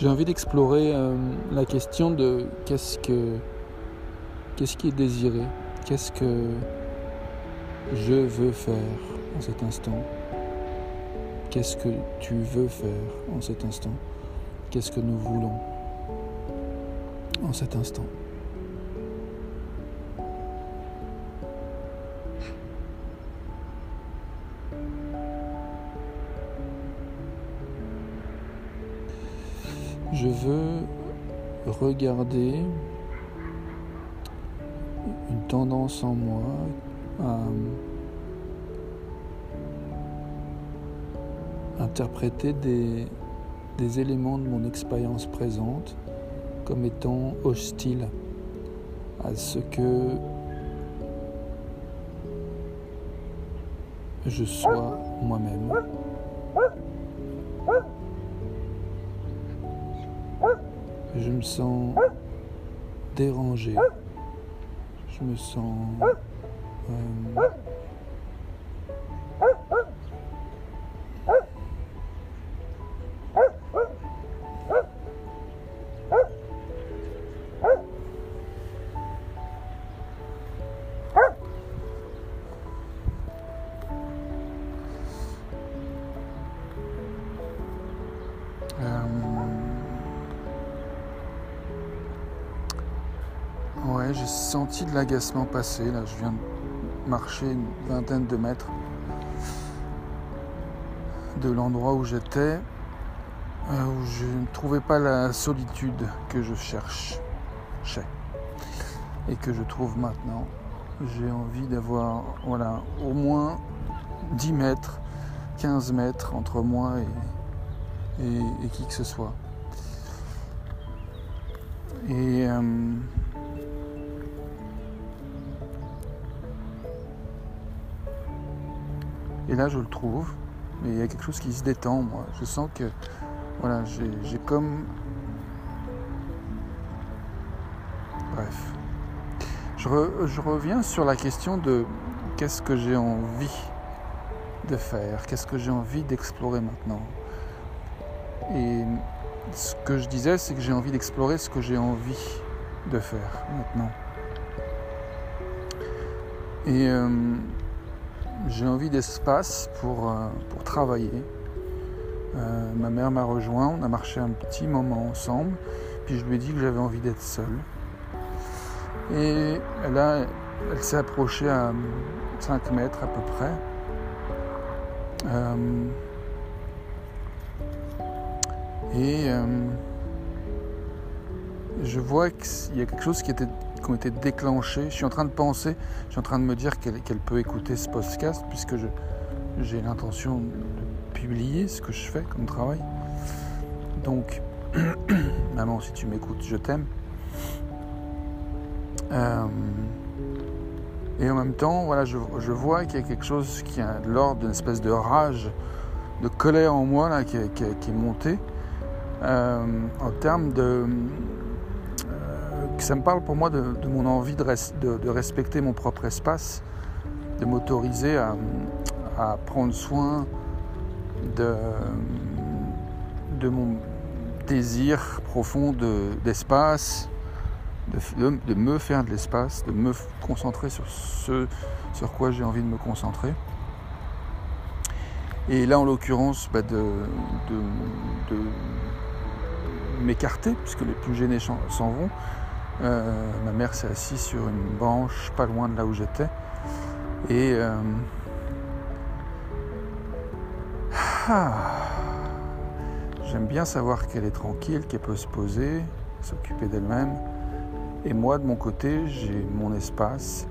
J'ai envie d'explorer euh, la question de qu'est-ce que qu'est-ce qui est désiré, qu'est-ce que je veux faire en cet instant, qu'est-ce que tu veux faire en cet instant, qu'est-ce que nous voulons en cet instant? Veux regarder une tendance en moi à interpréter des, des éléments de mon expérience présente comme étant hostiles à ce que je sois moi-même. Je me sens dérangé. Je me sens... Euh, senti de l'agacement passer. Là, je viens de marcher une vingtaine de mètres de l'endroit où j'étais, euh, où je ne trouvais pas la solitude que je cherche, et que je trouve maintenant. J'ai envie d'avoir, voilà, au moins 10 mètres, 15 mètres entre moi et, et, qui que ce soit. Et euh, Et là, je le trouve. Mais il y a quelque chose qui se détend, moi. Je sens que, voilà, j'ai comme... Bref. Je, reviens sur la question de qu'est-ce que j'ai envie de faire, qu'est-ce que j'ai envie d'explorer maintenant. Et ce que je disais, c'est que j'ai envie d'explorer ce que j'ai envie de faire maintenant. Et euh, j'ai envie d'espace pour, euh, pour travailler. Euh, ma mère m'a rejoint, on a marché un petit moment ensemble, puis je lui ai dit que j'avais envie d'être seul. Et là, elle s'est approchée à 5 mètres à peu près. Euh, et je vois qu'il y a quelque chose qui était été déclenchées. Je suis en train de penser, je suis en train de me dire qu'elle peut écouter ce podcast puisque j'ai l'intention de publier ce que je fais comme travail. Donc, maman, si tu m'écoutes, je t'aime. Euh, et en même temps, voilà, je, vois qu'il y a quelque chose qui a l'ordre d'une espèce de rage, de colère en moi là, qui, est montée euh, en termes de, ça me parle pour moi de, mon envie de, de, respecter mon propre espace, de m'autoriser à, prendre soin de, de mon désir profond d'espace, de, de, me faire de l'espace, de me concentrer sur ce sur quoi j'ai envie de me concentrer. Et là, en l'occurrence, bah, de, m'écarter, puisque les plus gênés s'en vont, euh, ma mère s'est assise sur une branche pas loin de là où j'étais. Et euh, ah, j'aime bien savoir qu'elle est tranquille, qu'elle peut se poser, s'occuper d'elle-même. Et moi, de mon côté, j'ai mon espace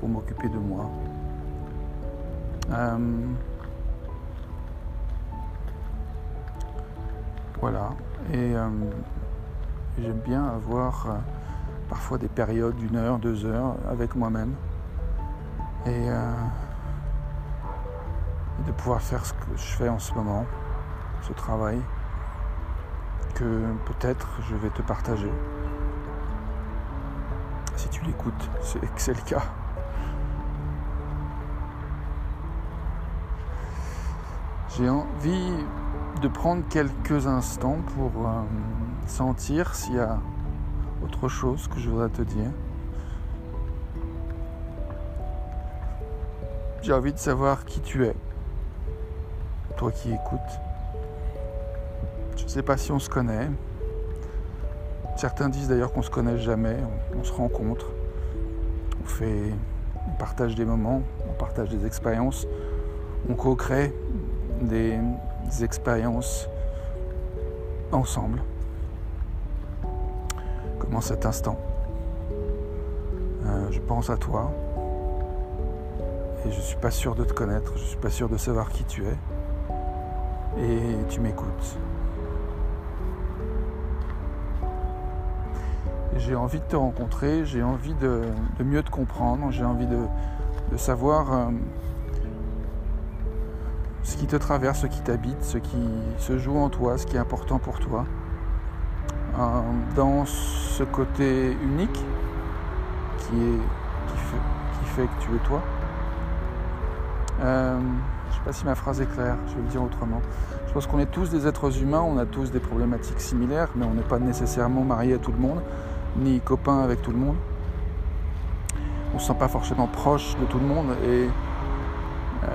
pour m'occuper de moi. Euh, voilà. Et j'aime bien avoir parfois des périodes d'une heure, deux heures avec moi-même. Et, euh, de pouvoir faire ce que je fais en ce moment, ce travail, que peut-être je vais te partager. Si tu l'écoutes, c'est que c'est le cas. J'ai envie de prendre quelques instants pour... Euh, sentir s'il y a autre chose que je voudrais te dire. J'ai envie de savoir qui tu es, toi qui écoutes. Je ne sais pas si on se connaît. Certains disent d'ailleurs qu'on se connaît jamais, on, se rencontre, on fait, on partage des moments, on partage des expériences, on co-crée des, expériences ensemble. Comme en cet instant. Euh, je pense à toi et je suis pas sûr de te connaître, je suis pas sûr de savoir qui tu es et tu m'écoutes. J'ai envie de te rencontrer, j'ai envie de, mieux te comprendre, j'ai envie de, savoir euh, ce qui te traverse, ce qui t'habite, ce qui se joue en toi, ce qui est important pour toi. Dans ce côté unique qui, est, qui, fait, que tu es toi. Euh, je ne sais pas si ma phrase est claire, je vais le dire autrement. Je pense qu'on est tous des êtres humains, on a tous des problématiques similaires, mais on n'est pas nécessairement marié à tout le monde ni copain avec tout le monde. On se sent pas forcément proche de tout le monde et euh,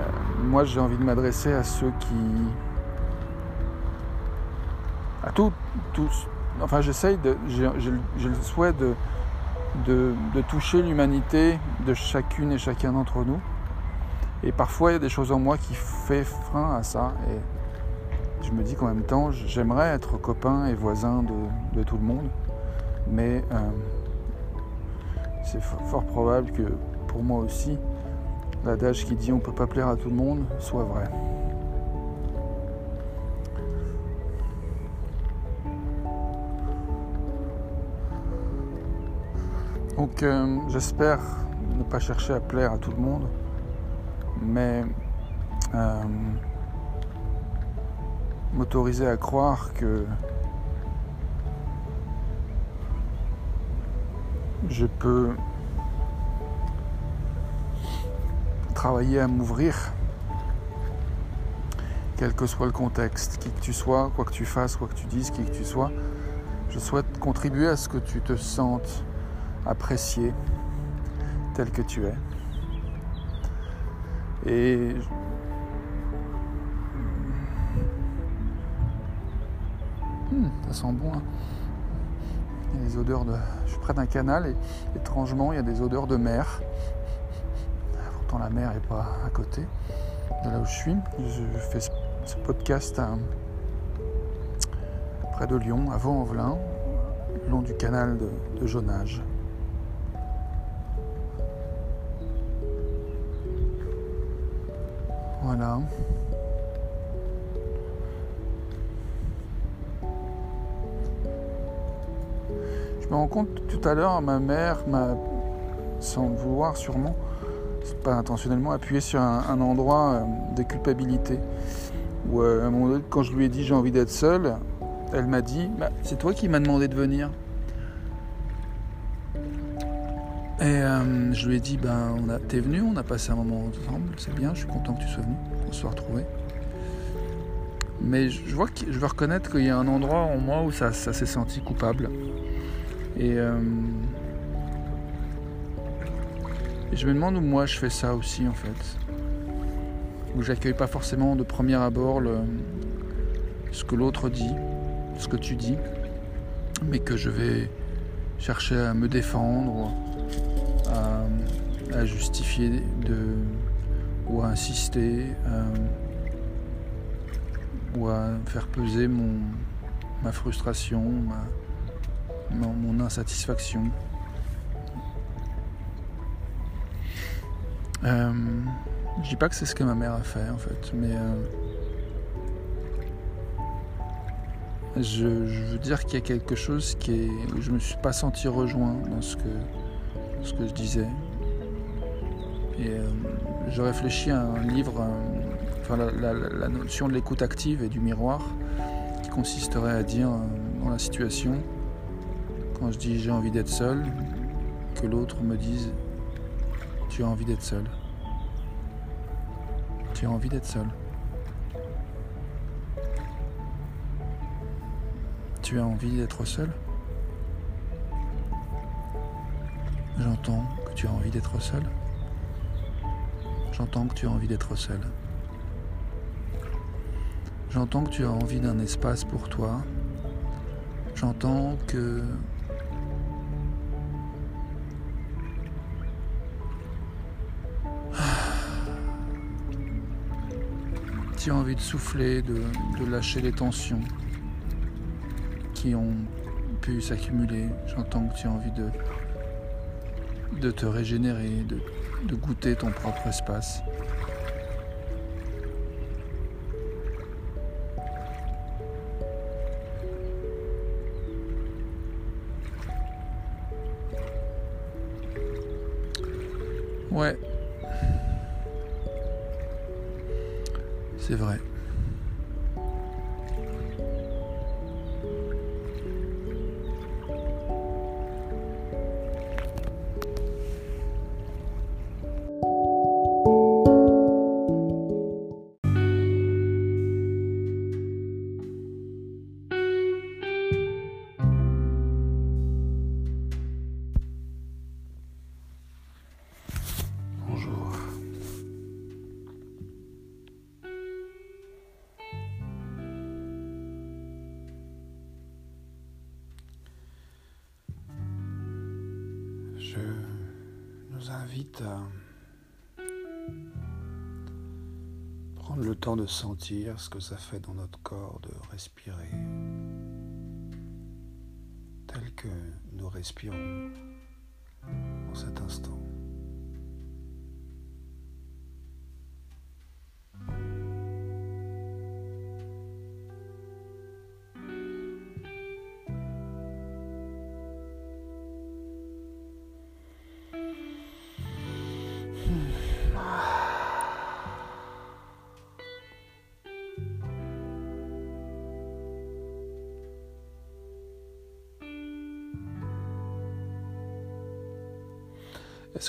moi j'ai envie de m'adresser à ceux qui. à tous, tous. Enfin j'essaye de. j'ai le souhait de, toucher l'humanité de chacune et chacun d'entre nous. Et parfois il y a des choses en moi qui fait frein à ça. Et je me dis qu'en même temps, j'aimerais être copain et voisin de, tout le monde mais euh, c'est fort probable que pour moi aussi, l'adage qui dit on peut pas plaire à tout le monde soit vrai. Donc euh, j'espère ne pas chercher à plaire à tout le monde, mais euh, m'autoriser à croire que je peux travailler à m'ouvrir, quel que soit le contexte, qui que tu sois, quoi que tu fasses, quoi que tu dises, qui que tu sois. Je souhaite contribuer à ce que tu te sentes apprécié tel que tu es. Et hmm, ça sent bon. Hein il y a des odeurs de. Je suis près d'un canal et étrangement il y a des odeurs de mer. Pourtant la mer n'est pas à côté de là où je suis. Je fais ce podcast près de Lyon, à Vaux-en-Velin, long du canal de, de Jonage. Voilà. me rends compte tout à l'heure, ma mère m'a, sans le vouloir sûrement, pas intentionnellement, appuyé sur un, endroit euh, de culpabilité. Où euh, à un moment donné, quand je lui ai dit j'ai envie d'être seule, elle m'a dit bah, c'est toi qui m'as demandé de venir. Et euh, je lui ai dit ben t'es venu, on a passé un moment ensemble, c'est bien, je suis content que tu sois venu, qu'on soit retrouvés. Mais je vois je veux reconnaître qu'il y a un endroit en moi où ça s'est senti coupable. Euh, et, je me demande où moi je fais ça aussi en fait. Où j'accueille pas forcément de premier abord ce que l'autre dit, ce que tu dis, mais que je vais chercher à me défendre, à, justifier de, ou à insister, euh, ou à faire peser mon, ma frustration, ma, mon, insatisfaction. Euh, je dis pas que c'est ce que ma mère a fait en fait, mais euh, je, veux dire qu'il y a quelque chose qui est, où je me suis pas senti rejoint dans ce que, ce que je disais. Et euh, je réfléchis à un livre, euh, enfin la, notion de l'écoute active et du miroir, qui consisterait à dire dans la situation, quand je dis j'ai envie d'être seul, que l'autre me dise tu as envie d'être seul. Tu as envie d'être seul. Tu as envie d'être seul? J'entends que tu as envie d'être seul. J'entends que tu as envie d'être seul. J'entends que tu as envie d'un espace pour toi. J'entends que tu as envie de souffler, de, lâcher les tensions qui ont pu s'accumuler. J'entends que tu as envie de, de te régénérer, de, goûter ton propre espace. Je nous invite à prendre le temps de sentir ce que ça fait dans notre corps de respirer tel que nous respirons en cet instant.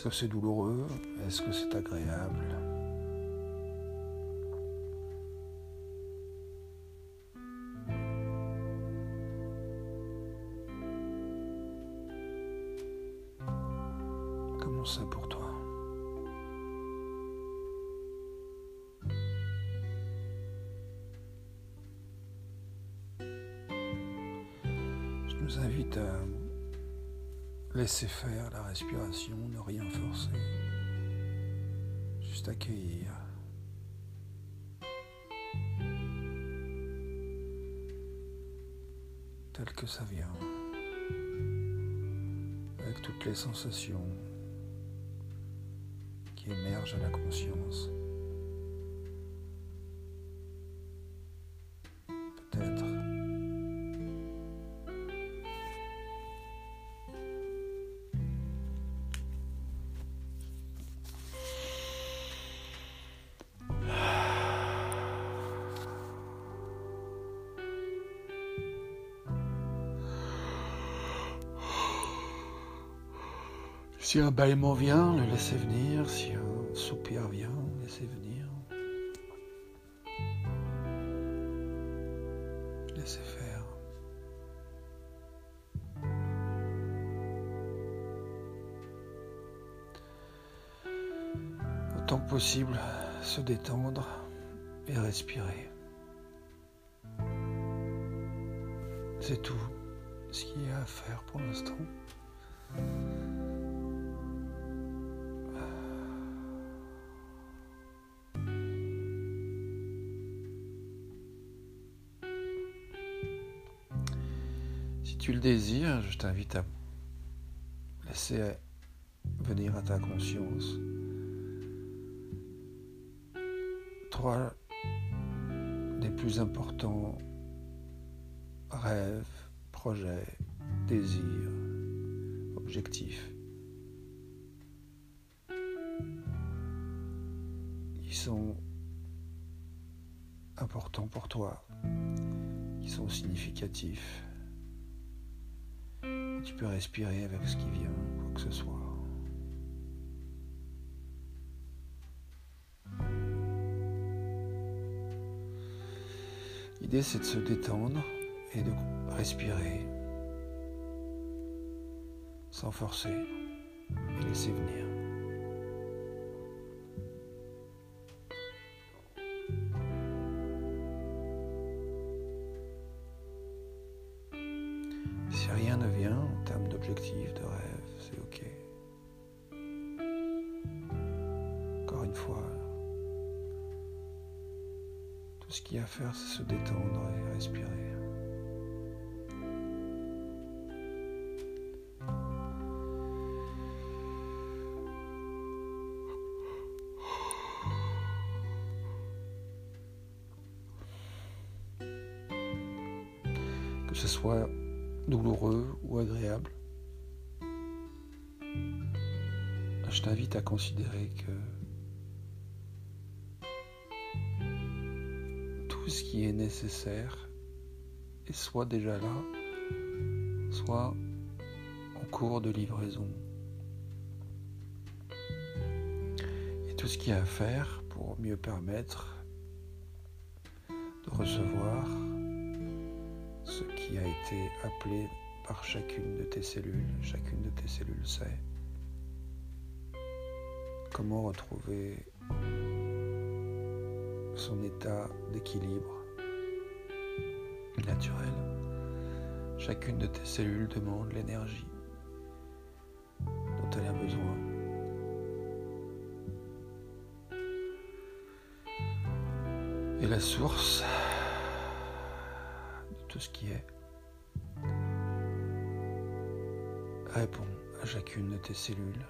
Est-ce que c'est douloureux? Est-ce que c'est agréable? Comment c'est pour toi? Laissez faire la respiration, ne rien forcer, juste accueillir. tel que ça vient, avec toutes les sensations qui émergent à la conscience. Si un bâillement vient, le laissez venir. Si un soupir vient, laissez venir. Laissez faire. Autant que possible, se détendre et respirer. C'est tout ce qu'il y a à faire pour l'instant. Désires, je t'invite à laisser venir à ta conscience trois des plus importants rêves, projets, désirs, objectifs. qui sont importants pour toi, qui sont significatifs tu peux respirer avec ce qui vient, quoi que ce soit. L'idée c'est de se détendre et de respirer sans forcer et laisser venir. Que ce soit douloureux ou agréable. Je t'invite à considérer que tout ce qui est nécessaire est soit déjà là, soit en cours de livraison. Et tout ce qu'il y a à faire pour mieux permettre de recevoir ce a été appelé par chacune de tes cellules. Chacune de tes cellules sait comment retrouver son état d'équilibre naturel. Chacune de tes cellules demande l'énergie dont elle a besoin. Et la source tout ce qui est répond à chacune de tes cellules.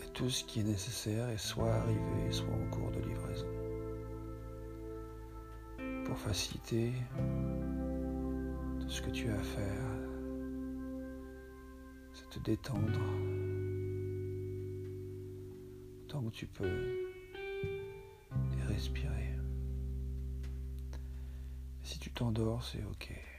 Et tout ce qui est nécessaire est soit arrivé, soit en cours de livraison. Pour faciliter tout ce que tu as à faire, c'est te détendre autant que tu peux respirer. T'endors, c'est ok.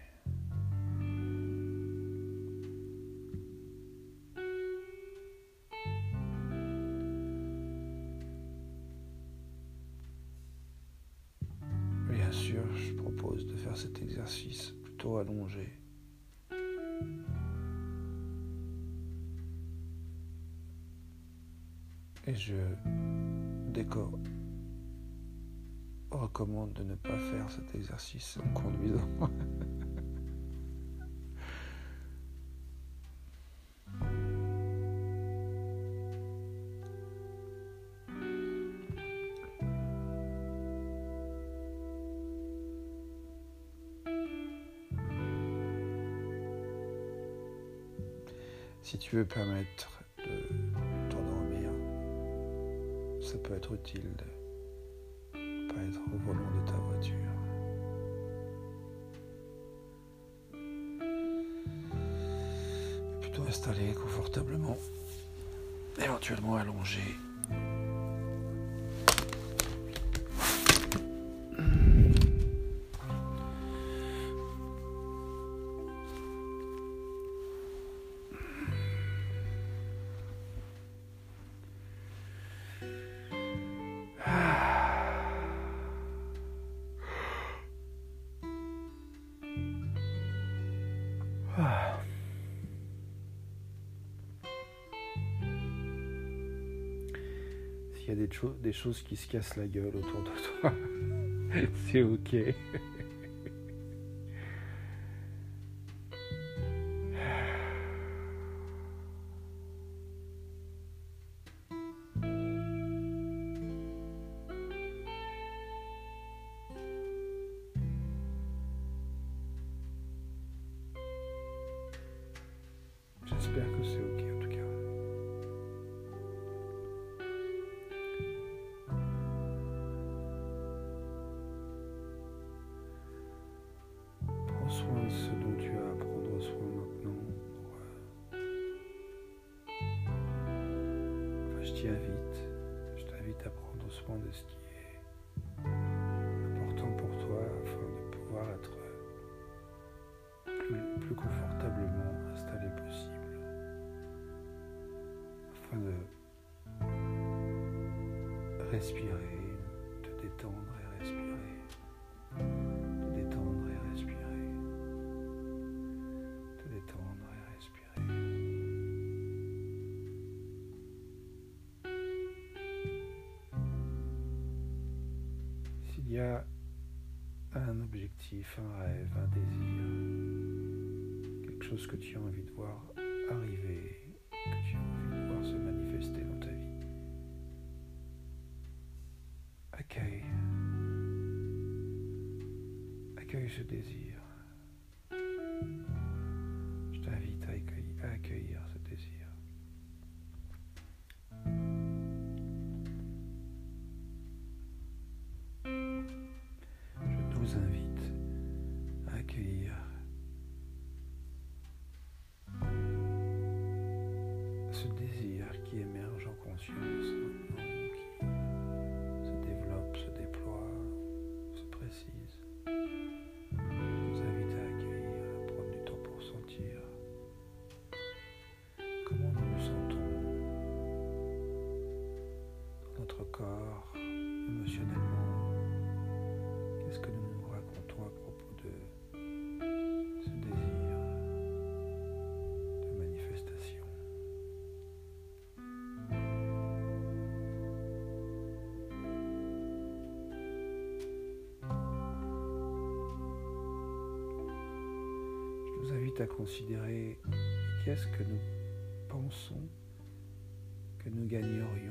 En conduisant. Si tu veux permettre de t'endormir, ça peut être utile de être au volant de ta installé confortablement, éventuellement allongé S'il y a des, des choses qui se cassent la gueule autour de toi, c'est ok. respirer, te détendre et respirer, te détendre et respirer, te détendre et respirer. S'il y a un objectif, un rêve, un désir, quelque chose que tu as envie de voir arriver, que tu as envie de voir se manifester dans ta accueille ce désir. à considérer qu'est-ce que nous pensons que nous gagnerions?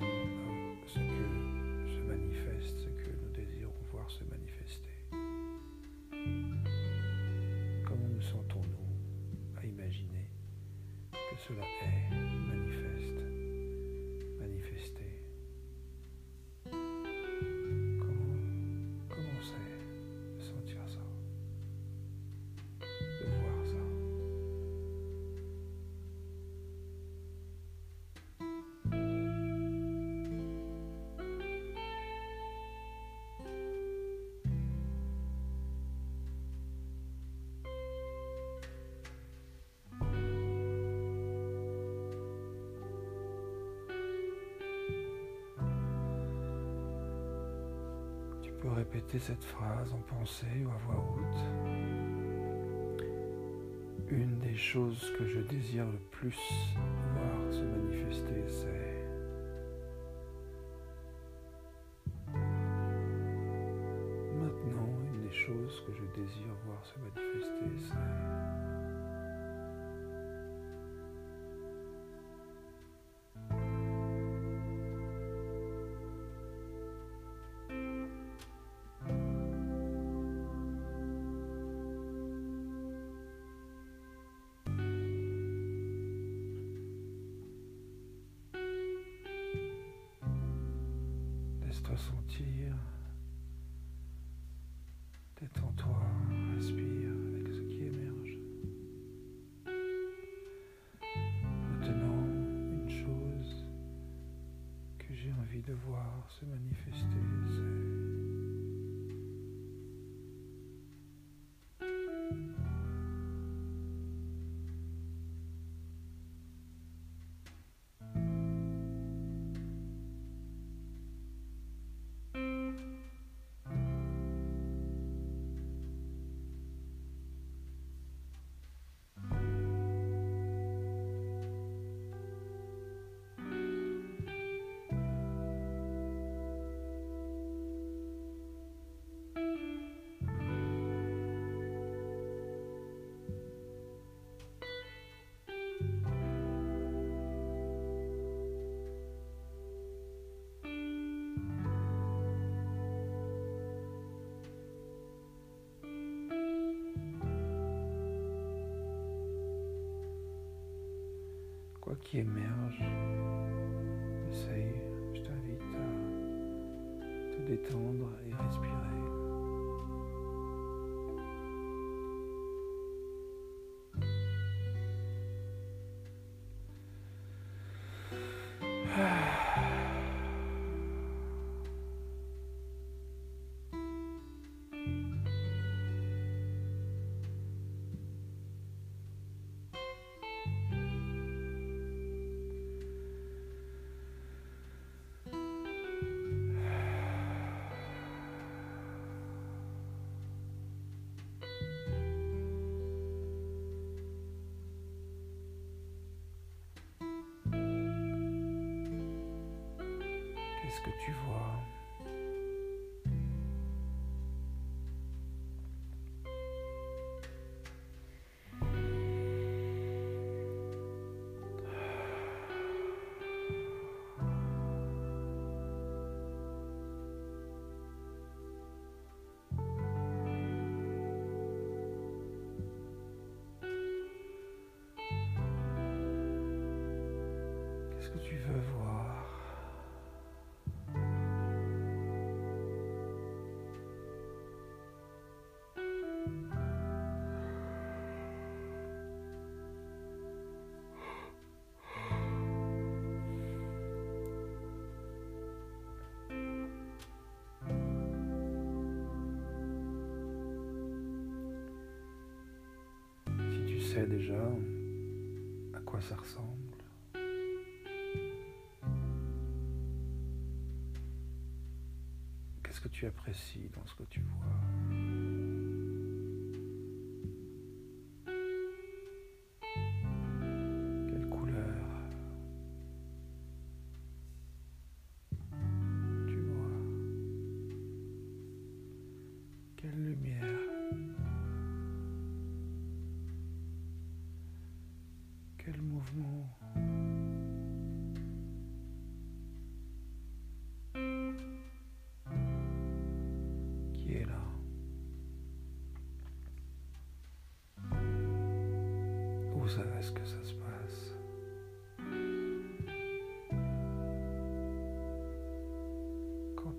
répéter cette phrase en pensée ou à voix haute. Une des choses que je désire le plus voir se manifester, c'est... Maintenant, une des choses que je désire voir se manifester, c'est... quoi qui émerge, essaye, je t'invite à te détendre et respirer. Veux voir. Si tu sais déjà à quoi ça ressemble, que tu apprécies dans ce que tu vois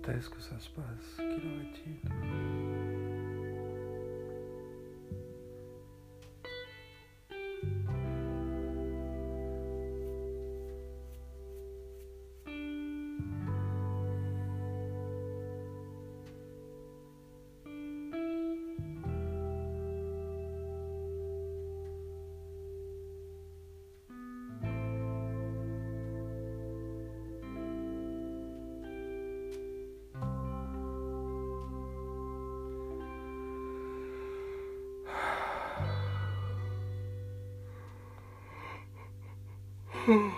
Quand est-ce que ça se passe Quelle heure Sais-tu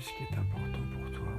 ce qui est important pour toi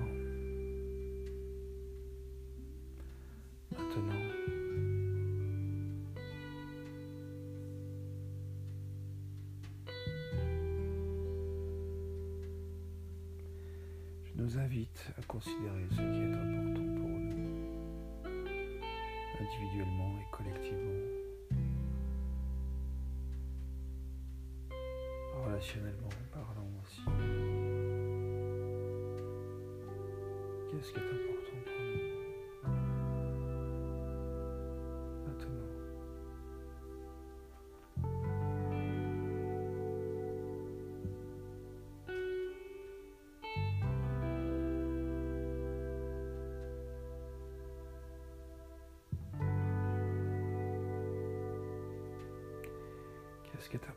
Qu'est-ce qui est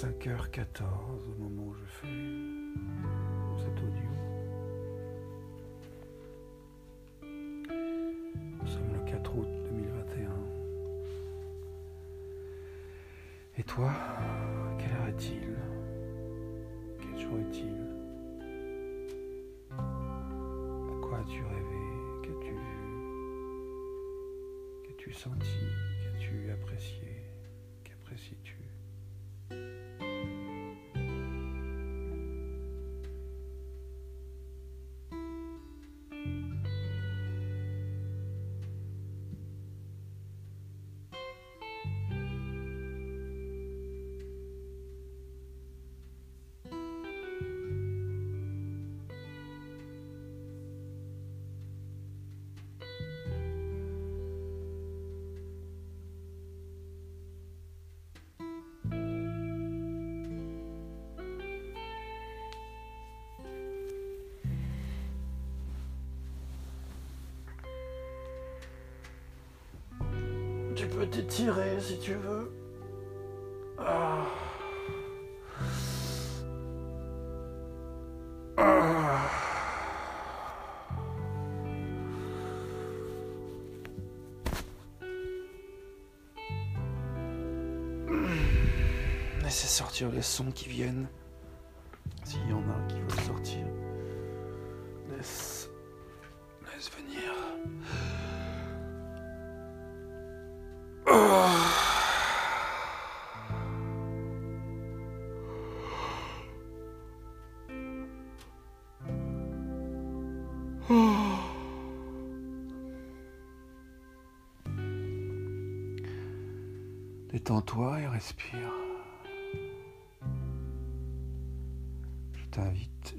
5h14 au moment où je fais cet audio. Nous sommes le 4 août 2021. Et toi, quelle heure est-il? Quel jour est-il? À quoi as-tu rêvé? Qu'as-tu vu? Qu'as-tu senti? Qu'as-tu apprécié? Tu peux t'étirer si tu veux. Ah. Ah. Laissez sortir les sons qui viennent. S'il y en a qui veulent sortir. Laisse. Laisse venir. Détends-toi et respire. Je t'invite,